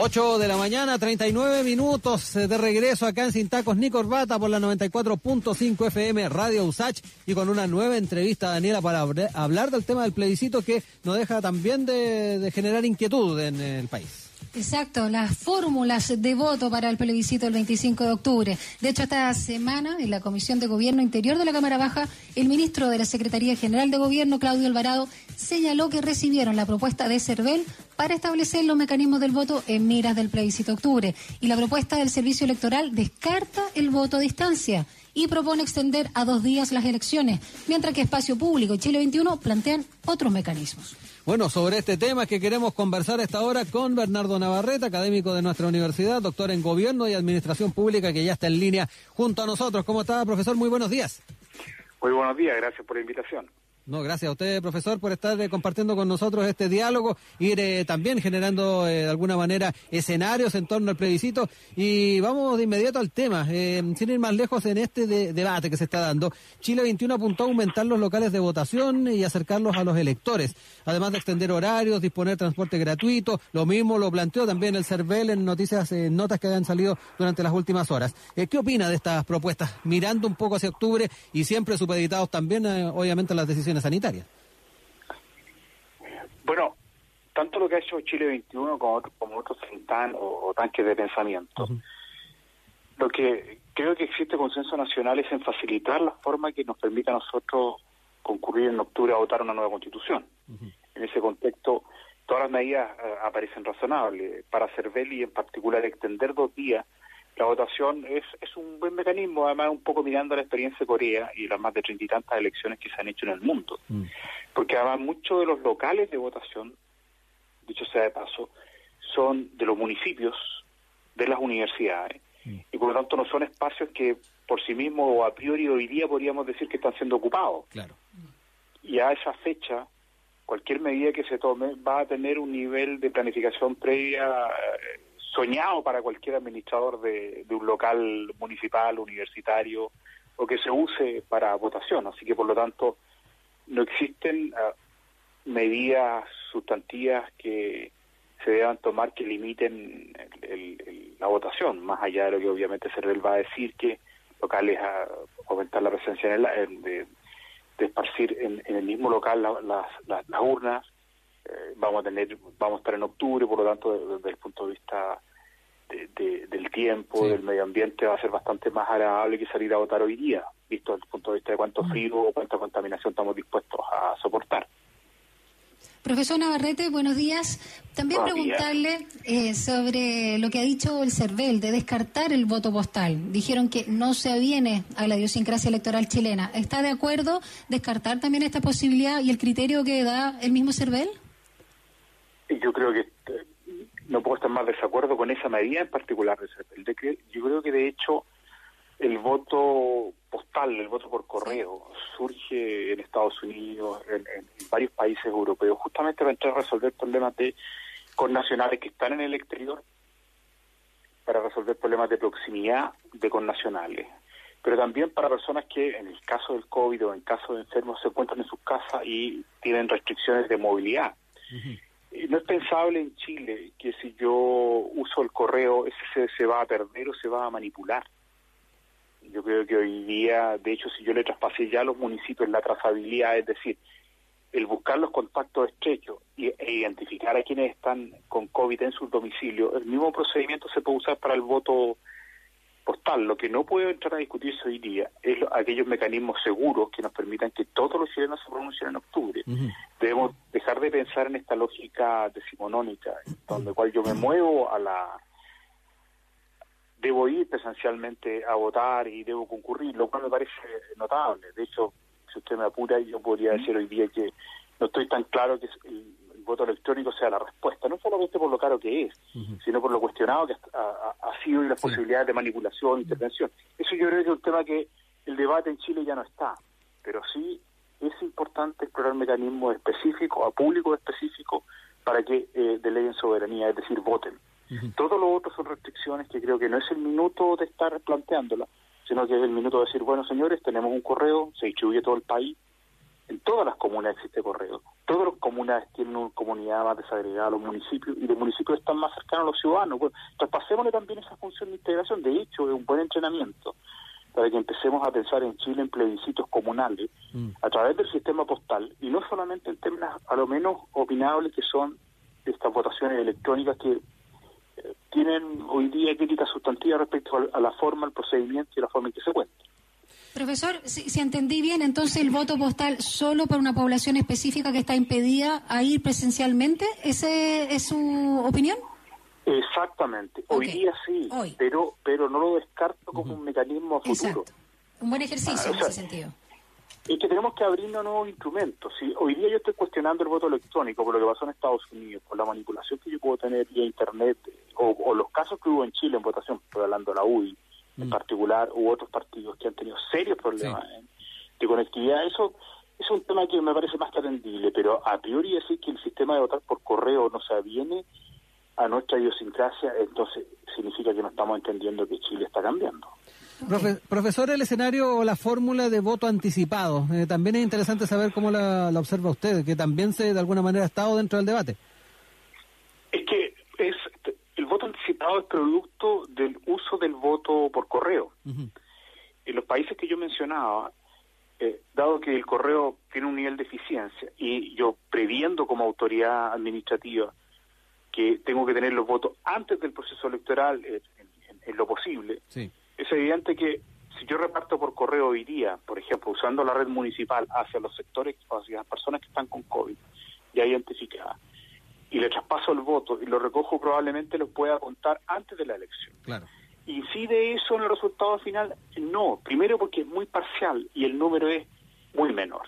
8 de la mañana, 39 minutos de regreso acá en Sin Tacos ni Corbata por la 94.5 FM Radio Usach y con una nueva entrevista, Daniela, para hablar del tema del plebiscito que nos deja también de generar inquietud en el país. Exacto, las fórmulas de voto para el plebiscito el 25 de octubre. De hecho, esta semana, en la Comisión de Gobierno Interior de la Cámara Baja, el ministro de la Secretaría General de Gobierno, Claudio Alvarado, señaló que recibieron la propuesta de CERVEL para establecer los mecanismos del voto en miras del plebiscito de octubre. Y la propuesta del Servicio Electoral descarta el voto a distancia y propone extender a dos días las elecciones, mientras que Espacio Público y Chile 21 plantean otros mecanismos. Bueno, sobre este tema que queremos conversar esta hora con Bernardo Navarrete, académico de nuestra universidad, doctor en Gobierno y Administración Pública, que ya está en línea junto a nosotros. ¿Cómo está, profesor? Muy buenos días. Muy buenos días, gracias por la invitación. No, gracias a usted, profesor, por estar eh, compartiendo con nosotros este diálogo, ir eh, también generando eh, de alguna manera escenarios en torno al plebiscito. Y vamos de inmediato al tema, sin ir más lejos en este debate que se está dando. Chile 21 apuntó a aumentar los locales de votación y acercarlos a los electores, además de extender horarios, disponer transporte gratuito. Lo mismo lo planteó también el CERVEL en noticias, en notas que han salido durante las últimas horas. ¿Qué opina de estas propuestas? Mirando un poco hacia octubre y siempre supeditados también, obviamente, a las decisiones sanitaria. Bueno, tanto lo que ha hecho Chile 21 como, como otros o, tanques de pensamiento, lo que creo que existe consenso nacional es en facilitar la forma que nos permita a nosotros concurrir en octubre a votar una nueva constitución. En ese contexto, todas las medidas eh, aparecen razonables. Para Cervelli, en particular, extender dos días la votación es, es un buen mecanismo, además un poco mirando la experiencia de Corea y las más de treinta y tantas elecciones que se han hecho en el mundo. Mm. Porque además muchos de los locales de votación, dicho sea de paso, son de los municipios, de las universidades. Mm. Y por lo tanto no son espacios que por sí mismos o a priori hoy día podríamos decir que están siendo ocupados. Claro. Y a esa fecha, cualquier medida que se tome va a tener un nivel de planificación previa eh, soñado para cualquier administrador de, un local municipal, universitario o que se use para votación. Así que, por lo tanto, no existen ah, medidas sustantivas que se deban tomar que limiten la votación, más allá de lo que obviamente Cervel va a decir que locales a aumentar la presencia en el, de, esparcir en, el mismo local las, urnas. Eh, vamos a tener, vamos a estar en octubre, por lo tanto, desde el punto de vista del tiempo, del medio ambiente, va a ser bastante más agradable que salir a votar hoy día, visto desde el punto de vista de cuánto mm. frío o cuánta contaminación estamos dispuestos a soportar. Profesor Navarrete, buenos días. También preguntarle eh, sobre lo que ha dicho el CERVEL de descartar el voto postal. Dijeron que no se aviene a la idiosincrasia electoral chilena. ¿Está de acuerdo descartar también esta posibilidad y el criterio que da el mismo CERVEL? Yo creo que no puedo estar más desacuerdo con esa medida en particular. El yo creo que de hecho el voto postal, el voto por correo, surge en Estados Unidos, en, varios países europeos, justamente para entrar a resolver problemas de con nacionales que están en el exterior, para resolver problemas de proximidad de connacionales, pero también para personas que en el caso del COVID o en caso de enfermos se encuentran en sus casas y tienen restricciones de movilidad. Es pensable en Chile que si yo uso el correo ese se, va a perder o se va a manipular. Yo creo que hoy día, de hecho, si yo le traspasé ya a los municipios la trazabilidad, es decir, el buscar los contactos estrechos e identificar a quienes están con COVID en sus domicilios, el mismo procedimiento se puede usar para el voto postal. Lo que no puede entrar a discutirse hoy día es aquellos mecanismos seguros que nos permitan que todos los chilenos se pronuncien en octubre. Debemos dejar de pensar en esta lógica decimonónica, donde cual yo me muevo a la debo ir presencialmente a votar y debo concurrir, lo cual me parece notable. De hecho, si usted me apura, yo podría decir hoy día que no estoy tan claro que el, voto electrónico sea la respuesta, no solamente por lo caro que es, sino por lo cuestionado que ha, sido y las posibilidades de manipulación, intervención. Eso yo creo que es un tema que el debate en Chile ya no está, pero sí es importante explorar mecanismos específicos, a público específico, para que eh, deleguen soberanía, es decir, voten. Todo lo otro son restricciones que creo que no es el minuto de estar planteándola, sino que es el minuto de decir, bueno, señores, tenemos un correo, se distribuye todo el país, en todas las comunas existe correo. todas las comunidades tienen una comunidad más desagregada, los municipios, y los municipios están más cercanos a los ciudadanos. Bueno, traspasémosle también esa función de integración. De hecho, es un buen entrenamiento para que empecemos a pensar en Chile en plebiscitos comunales mm. a través del sistema postal, y no solamente en términos a lo menos opinables que son estas votaciones electrónicas que eh, tienen hoy día críticas sustantivas respecto a, la forma, el procedimiento y la forma en que se cuenta. Profesor, si, entendí bien, entonces el voto postal solo para una población específica que está impedida a ir presencialmente, ¿ese es su opinión? Exactamente. Hoy día sí, pero pero no lo descarto como un mecanismo futuro. Un buen ejercicio ah, en ese sentido. Es que tenemos que abrirnos nuevos instrumentos. Si hoy día yo estoy cuestionando el voto electrónico por lo que pasó en Estados Unidos, por la manipulación que yo puedo tener vía Internet, o, los casos que hubo en Chile en votación, estoy hablando de la UDI en mm. particular, u otros partidos que han tenido serios problemas de conectividad, eso es un tema que me parece más que atendible, pero a priori decir que el sistema de votar por correo no se aviene a nuestra idiosincrasia, entonces significa que no estamos entendiendo que Chile está cambiando. profesor, el escenario o la fórmula de voto anticipado, eh, también es interesante saber cómo la, observa usted, que también se de alguna manera ha estado dentro del debate. Es que es el es producto del uso del voto por correo. En los países que yo mencionaba, eh, dado que el correo tiene un nivel de eficiencia y yo previendo como autoridad administrativa que tengo que tener los votos antes del proceso electoral eh, en, lo posible, es evidente que si yo reparto por correo hoy día, por ejemplo, usando la red municipal hacia los sectores, hacia las personas que están con COVID ya identificadas, y le traspaso el voto y lo recojo, probablemente lo pueda contar antes de la elección. Claro. ¿Incide eso en el resultado final? No. Primero porque es muy parcial y el número es muy menor.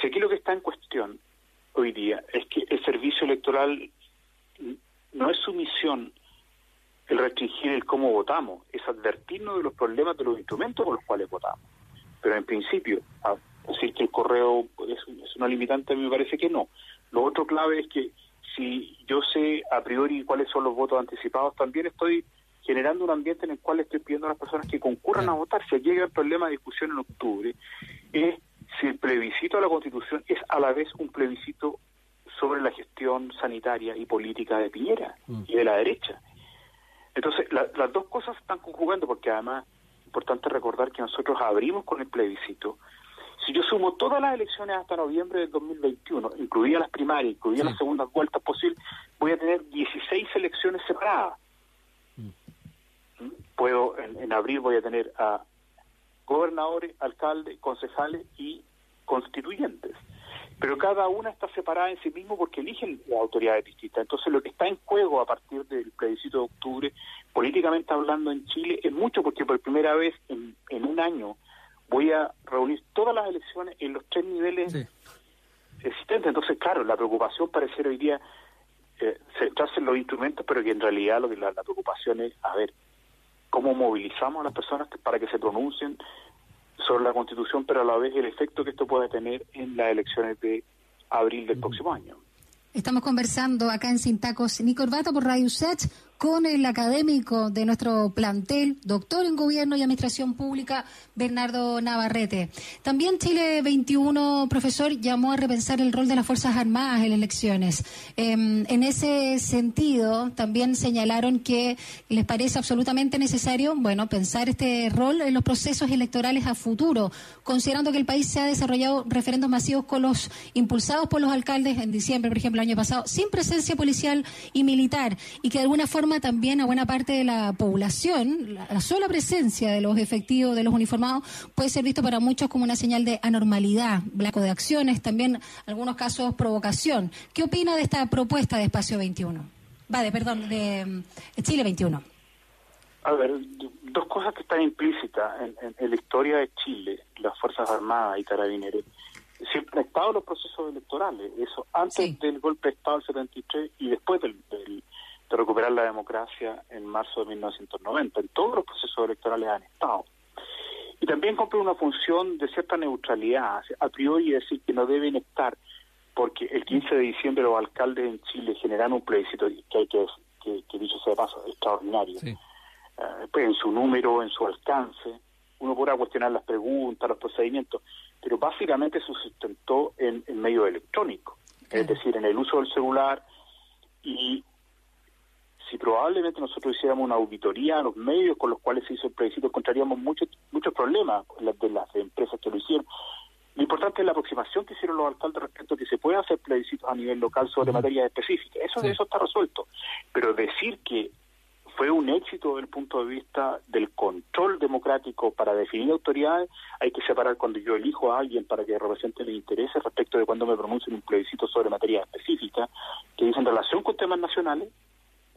Si aquí lo que está en cuestión hoy día es que el servicio electoral no es su misión el restringir el cómo votamos, es advertirnos de los problemas de los instrumentos con los cuales votamos. Pero en principio, decir que el correo es, una limitante, me parece que no. Lo otro clave es que si yo sé a priori cuáles son los votos anticipados, también estoy generando un ambiente en el cual estoy pidiendo a las personas que concurran a votar. Si llega el problema de discusión en octubre, es si el plebiscito a la Constitución es a la vez un plebiscito sobre la gestión sanitaria y política de Piñera mm. y de la derecha. Entonces, las dos cosas están conjugando porque además es importante recordar que nosotros abrimos con el plebiscito. Si yo sumo todas las elecciones hasta noviembre del 2021, incluidas las primarias, incluidas las segundas vueltas posibles, voy a tener 16 elecciones separadas. Mm. Puedo, en, en abril voy a tener a gobernadores, alcaldes, concejales y constituyentes pero cada una está separada en sí mismo porque eligen las autoridades distintas. Entonces lo que está en juego a partir del plebiscito de octubre, políticamente hablando en Chile, es mucho porque por primera vez en, un año voy a reunir todas las elecciones en los tres niveles existentes. Entonces, claro, la preocupación parece hoy día eh, centrarse en los instrumentos, pero que en realidad lo que la, la preocupación es, a ver, cómo movilizamos a las personas para que se pronuncien, sobre la Constitución, pero a la vez el efecto que esto puede tener en las elecciones de abril del próximo año. Estamos conversando acá en Sin Tacos ni Corbata por Radio con el académico de nuestro plantel, doctor en Gobierno y Administración Pública, Bernardo Navarrete. También Chile 21, profesor, llamó a repensar el rol de las Fuerzas Armadas en elecciones. Em, en ese sentido, también señalaron que les parece absolutamente necesario, bueno, pensar este rol en los procesos electorales a futuro, considerando que el país se ha desarrollado referendos masivos con los impulsados por los alcaldes en diciembre, por ejemplo, el año pasado, sin presencia policial y militar, y que de alguna forma también a buena parte de la población, la, sola presencia de los efectivos, de los uniformados, puede ser visto para muchos como una señal de anormalidad, blanco de acciones, también algunos casos provocación. ¿Qué opina de esta propuesta de Espacio 21? Va, de, perdón, de, Chile 21. A ver, dos cosas que están implícitas en, la historia de Chile, las Fuerzas Armadas y Carabineros siempre han estado los procesos electorales, eso antes del golpe de Estado del 73 y después del, de recuperar la democracia en marzo de 1990. En todos los procesos electorales han estado. Y también cumple una función de cierta neutralidad, a priori decir que no deben estar, porque el 15 de diciembre los alcaldes en Chile generan un plebiscito que hay que, que, que dicho sea de paso, extraordinario. Eh, pues en su número, en su alcance, uno podrá cuestionar las preguntas, los procedimientos, pero básicamente se sustentó en, en medio electrónico. es decir, en el uso del celular y si probablemente nosotros hiciéramos una auditoría a los medios con los cuales se hizo el plebiscito, encontraríamos muchos muchos problemas de las empresas que lo hicieron. Lo importante es la aproximación que hicieron los alcaldes respecto a que se puede hacer plebiscitos a nivel local sobre materias específicas. Eso, eso está resuelto. Pero decir que fue un éxito desde el punto de vista del control democrático para definir autoridades, hay que separar cuando yo elijo a alguien para que represente mis intereses respecto de cuando me pronuncio en un plebiscito sobre materias específicas que dicen relación con temas nacionales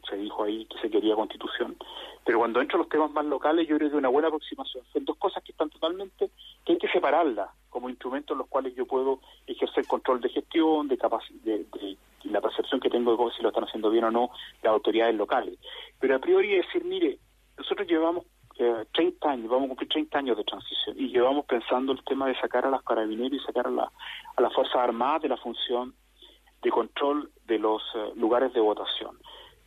se dijo ahí que se quería constitución, pero cuando entro a los temas más locales yo creo que una buena aproximación. Son dos cosas que están totalmente, que hay que separarlas como instrumentos en los cuales yo puedo ejercer control de gestión, de, de, de, la percepción que tengo de si lo están haciendo bien o no las autoridades locales. Pero a priori decir, mire, nosotros llevamos eh, 30 años, vamos a cumplir 30 años de transición y llevamos pensando el tema de sacar a las carabineros y sacar a, la, a las Fuerzas Armadas de la función de control de los eh, lugares de votación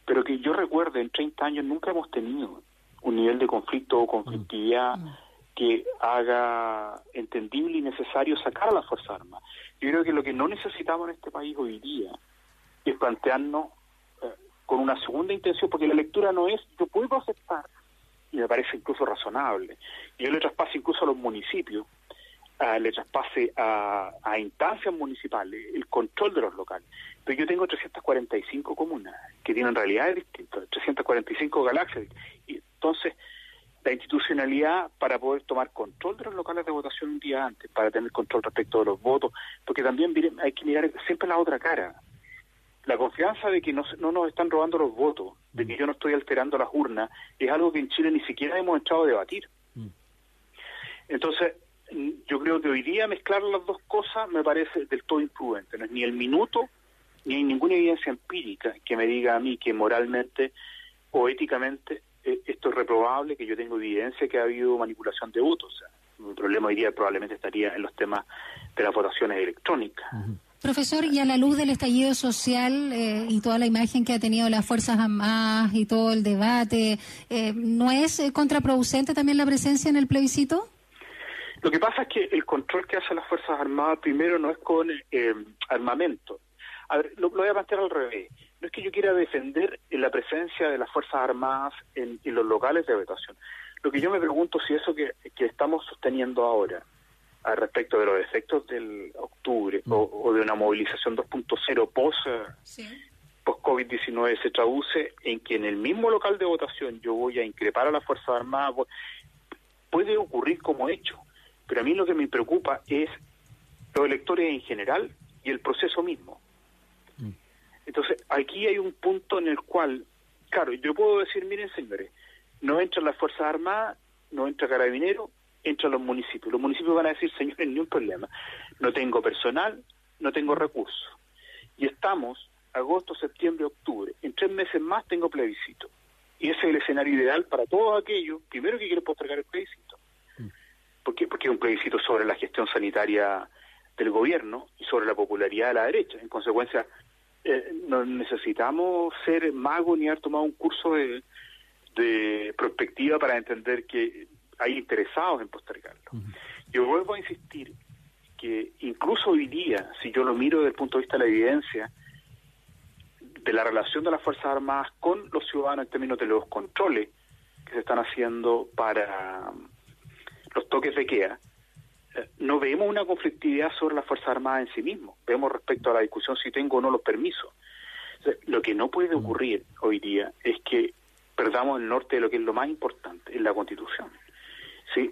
pero que yo recuerde, en 30 años nunca hemos tenido un nivel de conflicto o conflictividad mm. que haga entendible y necesario sacar a las Fuerzas Armadas. Yo creo que lo que no necesitamos en este país hoy día es plantearnos eh, con una segunda intención, porque la lectura no es, yo puedo aceptar, y me parece incluso razonable, y yo le traspaso incluso a los municipios, le traspase a, a instancias municipales el control de los locales. Pero yo tengo 345 comunas que tienen realidades distintas, 345 galaxias. Y entonces, la institucionalidad para poder tomar control de los locales de votación un día antes, para tener control respecto de los votos, porque también hay que mirar siempre la otra cara. La confianza de que no, no nos están robando los votos, de que yo no estoy alterando las urnas, es algo que en Chile ni siquiera hemos entrado a debatir. Mm. Entonces, yo creo que hoy día mezclar las dos cosas me parece del todo imprudente. No es ni el minuto, ni hay ninguna evidencia empírica que me diga a mí que moralmente o éticamente eh, esto es reprobable, que yo tengo evidencia que ha habido manipulación de votos. O sea, el problema hoy día probablemente estaría en los temas de las votaciones electrónicas. Profesor, y a la luz del estallido social eh, y toda la imagen que ha tenido las Fuerzas Armadas y todo el debate, eh, ¿no es contraproducente también la presencia en el plebiscito? Lo que pasa es que el control que hacen las Fuerzas Armadas primero no es con eh, armamento. A ver, lo, voy a plantear al revés. No es que yo quiera defender la presencia de las Fuerzas Armadas en, los locales de votación. Lo que yo me pregunto si eso que, estamos sosteniendo ahora, al respecto de los efectos del octubre mm. o, de una movilización 2.0 post, post COVID-19 se traduce en que en el mismo local de votación yo voy a increpar a las Fuerzas Armadas, puede ocurrir como hecho. Pero a mí lo que me preocupa es los electores en general y el proceso mismo. Mm. Entonces, aquí hay un punto en el cual, claro, yo puedo decir, miren señores, no entran las Fuerzas Armadas, no entra Carabinero, entran los municipios. Los municipios van a decir, señores, ni un problema. No tengo personal, no tengo recursos. Y estamos agosto, septiembre, octubre. En tres meses más tengo plebiscito. Y ese es el escenario ideal para todos aquellos, primero que quieren postergar el plebiscito, porque, porque es un plebiscito sobre la gestión sanitaria del gobierno y sobre la popularidad de la derecha. En consecuencia, eh, no necesitamos ser magos ni haber tomado un curso de, de perspectiva para entender que hay interesados en postergarlo. Yo vuelvo a insistir que incluso hoy día, si yo lo miro desde el punto de vista de la evidencia, de la relación de las Fuerzas Armadas con los ciudadanos en términos de los controles que se están haciendo para los toques de queda, eh, no vemos una conflictividad sobre las Fuerzas Armadas en sí mismo. Vemos respecto a la discusión si tengo o no los permisos. lo que no puede ocurrir hoy día es que perdamos el norte de lo que es lo más importante, en la Constitución. Sí,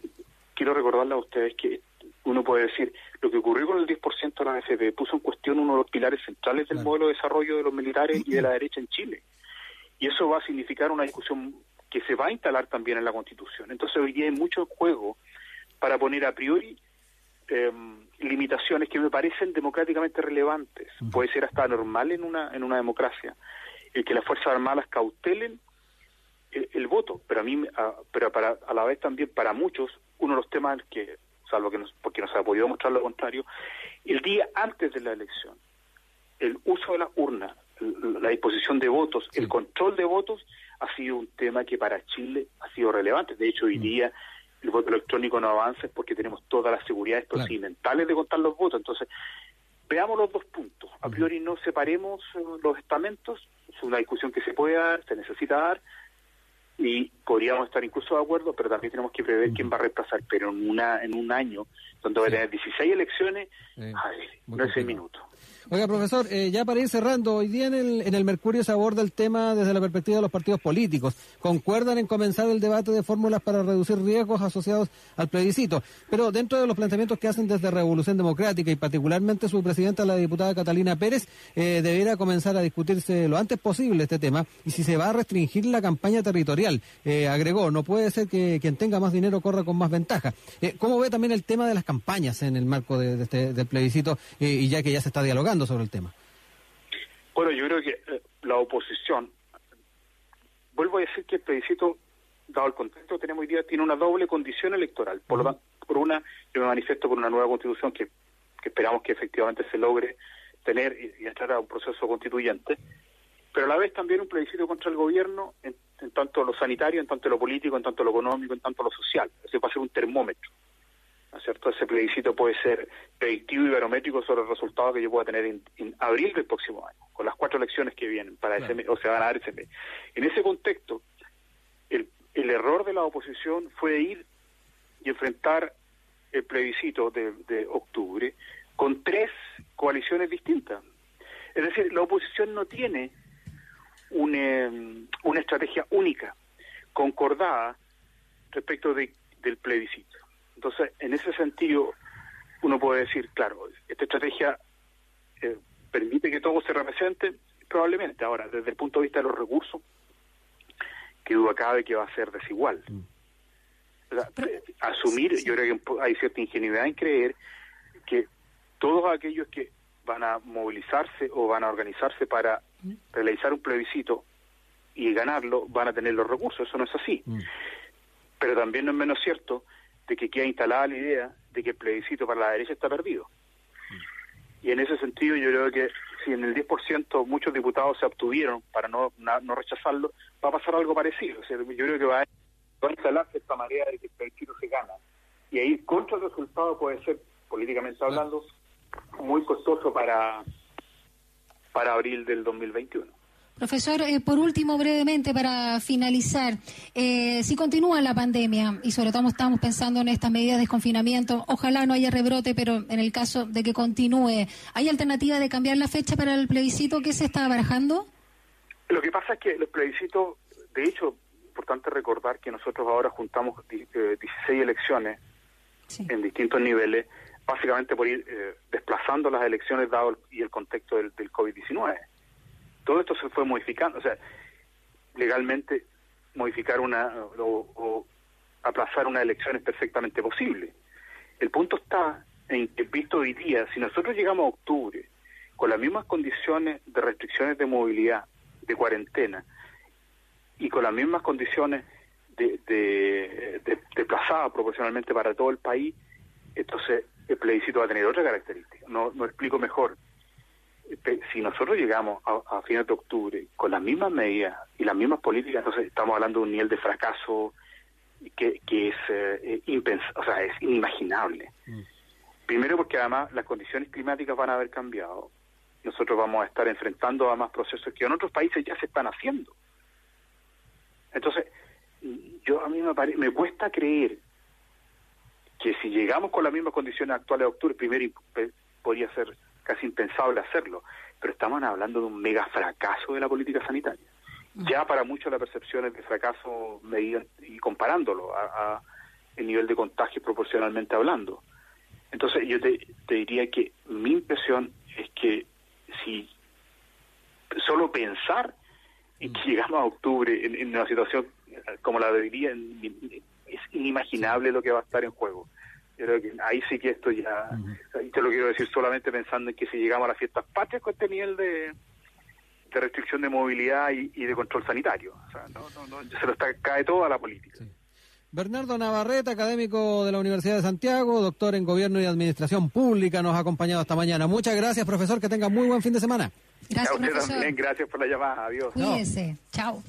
quiero recordarle a ustedes que uno puede decir, lo que ocurrió con el 10% de la AFP puso en cuestión uno de los pilares centrales del modelo de desarrollo de los militares y de la derecha en Chile. Y eso va a significar una discusión que se va a instalar también en la Constitución. Entonces hoy día hay mucho juego para poner a priori em, limitaciones que me parecen democráticamente relevantes. Puede ser hasta normal en una, en una democracia el que las Fuerzas Armadas cautelen el, voto, pero a mí, pero para, a la vez también para muchos, uno de los temas que, salvo que nos, porque nos ha podido mostrar lo contrario, el día antes de la elección, el uso de las urnas, la disposición de votos, el control de votos, ha sido un tema que para Chile ha sido relevante. De hecho, hoy día el voto electrónico no avanza porque tenemos todas las seguridades procedimentales de contar los votos. Entonces, veamos los dos puntos. A priori no separemos eh, los estamentos, es una discusión que se puede dar, se necesita dar, y podríamos estar incluso de acuerdo, pero también tenemos que prever quién va a reemplazar. Pero en una en un año, donde va a tener 16 elecciones, no es el minuto. Oiga, profesor, eh, ya para ir cerrando, hoy día en el, en el Mercurio se aborda el tema desde la perspectiva de los partidos políticos. ¿Concuerdan en comenzar el debate de fórmulas para reducir riesgos asociados al plebiscito? Pero dentro de los planteamientos que hacen desde Revolución Democrática y particularmente su presidenta, la diputada Catalina Pérez, eh, debiera comenzar a discutirse lo antes posible este tema y si se va a restringir la campaña territorial. Eh, agregó, no puede ser que quien tenga más dinero corra con más ventaja. Eh, ¿Cómo ve también el tema de las campañas en el marco de, este, del plebiscito y ya que ya se está dialogando? Sobre el tema? Bueno, yo creo que eh, la oposición, vuelvo a decir que el plebiscito, dado el contexto que tenemos hoy día, tiene una doble condición electoral. Por, lo por una, yo me manifiesto por una nueva constitución que, esperamos que efectivamente se logre tener y, entrar a un proceso constituyente, pero a la vez también un plebiscito contra el gobierno en, en tanto lo sanitario, en tanto lo político, en tanto lo económico, en tanto lo social. Ese va a ser un termómetro. ¿No es cierto? Ese plebiscito puede ser predictivo y barométrico sobre el resultado que yo pueda tener en, abril del próximo año, con las cuatro elecciones que vienen para ese mes, o se van a dar ese mes. En ese contexto, el, el error de la oposición fue ir y enfrentar el plebiscito de, de octubre con tres coaliciones distintas. Es decir, la oposición no tiene una, una estrategia única, concordada respecto de, del plebiscito. Entonces, en ese sentido, uno puede decir, claro, esta estrategia eh, permite que todo se represente, probablemente. Ahora, desde el punto de vista de los recursos, que duda cabe que va a ser desigual. Mm. Eh, asumir, yo creo que hay cierta ingenuidad en creer que todos aquellos que van a movilizarse o van a organizarse para mm. realizar un plebiscito y ganarlo, van a tener los recursos. Eso no es así. Mm. Pero también no es menos cierto de que queda instalada la idea de que el plebiscito para la derecha está perdido. Y en ese sentido yo creo que si en el 10% muchos diputados se obtuvieron para no, no rechazarlo, va a pasar algo parecido. O sea, yo creo que va a, instalarse esta manera de que el plebiscito se gana. Y ahí contra el resultado puede ser, políticamente hablando, muy costoso para, para abril del 2021. Profesor, eh, por último, brevemente, para finalizar, eh, si continúa la pandemia y sobre todo estamos pensando en estas medidas de desconfinamiento, ojalá no haya rebrote, pero en el caso de que continúe, ¿hay alternativa de cambiar la fecha para el plebiscito que se está barajando? Lo que pasa es que los plebiscitos, de hecho, importante recordar que nosotros ahora juntamos 16 eh, elecciones en distintos niveles, básicamente por ir desplazando las elecciones dado y el contexto del, del COVID-19 todo esto se fue modificando, o sea, legalmente modificar una o, aplazar una elección es perfectamente posible. El punto está en que, visto hoy día, si nosotros llegamos a octubre con las mismas condiciones de restricciones de movilidad, de cuarentena, y con las mismas condiciones de, de, de, proporcionalmente para todo el país, entonces el plebiscito va a tener otra característica. No, no explico mejor si nosotros llegamos a, a, fines de octubre con las mismas medidas y las mismas políticas, entonces estamos hablando de un nivel de fracaso que, que es eh, o sea, es inimaginable. Mm. Primero porque además las condiciones climáticas van a haber cambiado. Nosotros vamos a estar enfrentando a más procesos que en otros países ya se están haciendo. Entonces, yo a mí me, me cuesta creer que si llegamos con las mismas condiciones actuales de octubre, primero podría ser casi impensable hacerlo, pero estamos hablando de un mega fracaso de la política sanitaria. Ya para muchos la percepción es de fracaso y comparándolo a, el nivel de contagio proporcionalmente hablando. Entonces yo te, diría que mi impresión es que si solo pensar en que llegamos a octubre en, una situación como la de hoy día, es inimaginable lo que va a estar en juego creo que ahí sí que esto ya, y te lo quiero decir solamente pensando en que si llegamos a las fiestas patrias con este nivel de, de restricción de movilidad y, de control sanitario, o sea, no, no, se lo está, cae todo a la política. Bernardo Navarrete, académico de la Universidad de Santiago, doctor en Gobierno y Administración Pública, nos ha acompañado esta mañana. Muchas gracias, profesor, que tenga muy buen fin de semana. Gracias, a usted también, gracias por la llamada. Adiós. Cuídese. Chao.